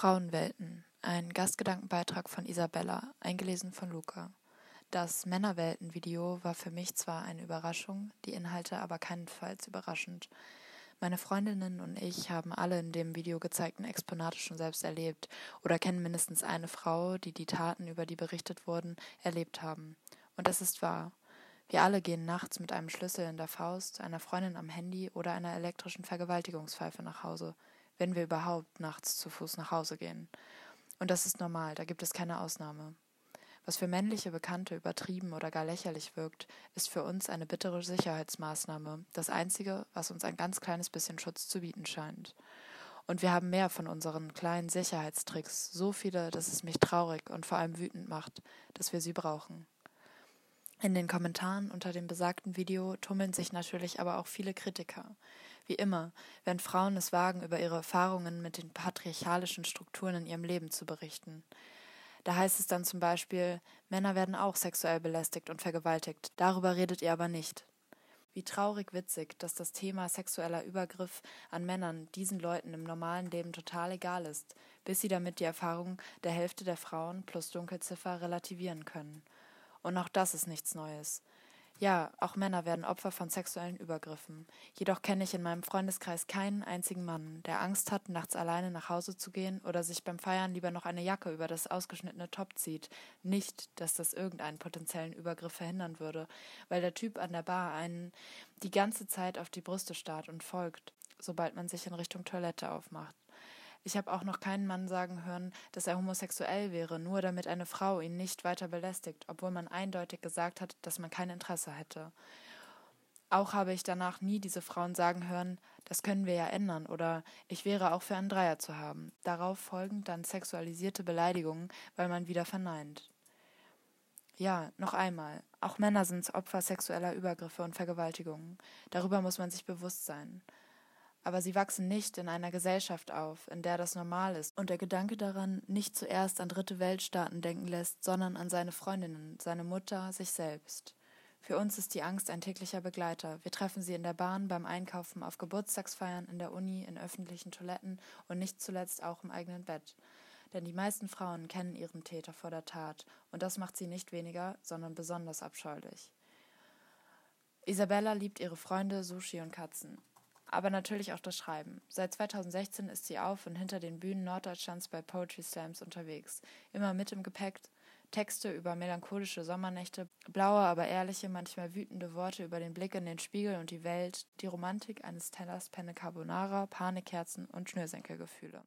Frauenwelten. Ein Gastgedankenbeitrag von Isabella, eingelesen von Luca. Das Männerwelten-Video war für mich zwar eine Überraschung, die Inhalte aber keinenfalls überraschend. Meine Freundinnen und ich haben alle in dem Video gezeigten Exponate schon selbst erlebt oder kennen mindestens eine Frau, die die Taten, über die berichtet wurden, erlebt haben. Und es ist wahr. Wir alle gehen nachts mit einem Schlüssel in der Faust, einer Freundin am Handy oder einer elektrischen Vergewaltigungspfeife nach Hause wenn wir überhaupt nachts zu Fuß nach Hause gehen. Und das ist normal, da gibt es keine Ausnahme. Was für männliche Bekannte übertrieben oder gar lächerlich wirkt, ist für uns eine bittere Sicherheitsmaßnahme, das Einzige, was uns ein ganz kleines bisschen Schutz zu bieten scheint. Und wir haben mehr von unseren kleinen Sicherheitstricks, so viele, dass es mich traurig und vor allem wütend macht, dass wir sie brauchen. In den Kommentaren unter dem besagten Video tummeln sich natürlich aber auch viele Kritiker. Wie immer, wenn Frauen es wagen, über ihre Erfahrungen mit den patriarchalischen Strukturen in ihrem Leben zu berichten. Da heißt es dann zum Beispiel, Männer werden auch sexuell belästigt und vergewaltigt, darüber redet ihr aber nicht. Wie traurig witzig, dass das Thema sexueller Übergriff an Männern diesen Leuten im normalen Leben total egal ist, bis sie damit die Erfahrung der Hälfte der Frauen plus Dunkelziffer relativieren können. Und auch das ist nichts Neues. Ja, auch Männer werden Opfer von sexuellen Übergriffen. Jedoch kenne ich in meinem Freundeskreis keinen einzigen Mann, der Angst hat, nachts alleine nach Hause zu gehen oder sich beim Feiern lieber noch eine Jacke über das ausgeschnittene Top zieht. Nicht, dass das irgendeinen potenziellen Übergriff verhindern würde, weil der Typ an der Bar einen die ganze Zeit auf die Brüste starrt und folgt, sobald man sich in Richtung Toilette aufmacht. Ich habe auch noch keinen Mann sagen hören, dass er homosexuell wäre, nur damit eine Frau ihn nicht weiter belästigt, obwohl man eindeutig gesagt hat, dass man kein Interesse hätte. Auch habe ich danach nie diese Frauen sagen hören, das können wir ja ändern oder ich wäre auch für einen Dreier zu haben. Darauf folgen dann sexualisierte Beleidigungen, weil man wieder verneint. Ja, noch einmal, auch Männer sind Opfer sexueller Übergriffe und Vergewaltigungen. Darüber muss man sich bewusst sein aber sie wachsen nicht in einer Gesellschaft auf, in der das normal ist und der Gedanke daran nicht zuerst an dritte Weltstaaten denken lässt, sondern an seine Freundinnen, seine Mutter, sich selbst. Für uns ist die Angst ein täglicher Begleiter. Wir treffen sie in der Bahn, beim Einkaufen, auf Geburtstagsfeiern, in der Uni, in öffentlichen Toiletten und nicht zuletzt auch im eigenen Bett. Denn die meisten Frauen kennen ihren Täter vor der Tat, und das macht sie nicht weniger, sondern besonders abscheulich. Isabella liebt ihre Freunde, Sushi und Katzen aber natürlich auch das Schreiben. Seit 2016 ist sie auf und hinter den Bühnen Norddeutschlands bei Poetry Slams unterwegs, immer mit im Gepäck Texte über melancholische Sommernächte, blaue, aber ehrliche, manchmal wütende Worte über den Blick in den Spiegel und die Welt, die Romantik eines Tellers Penne Carbonara, Panikherzen und Schnürsenkelgefühle.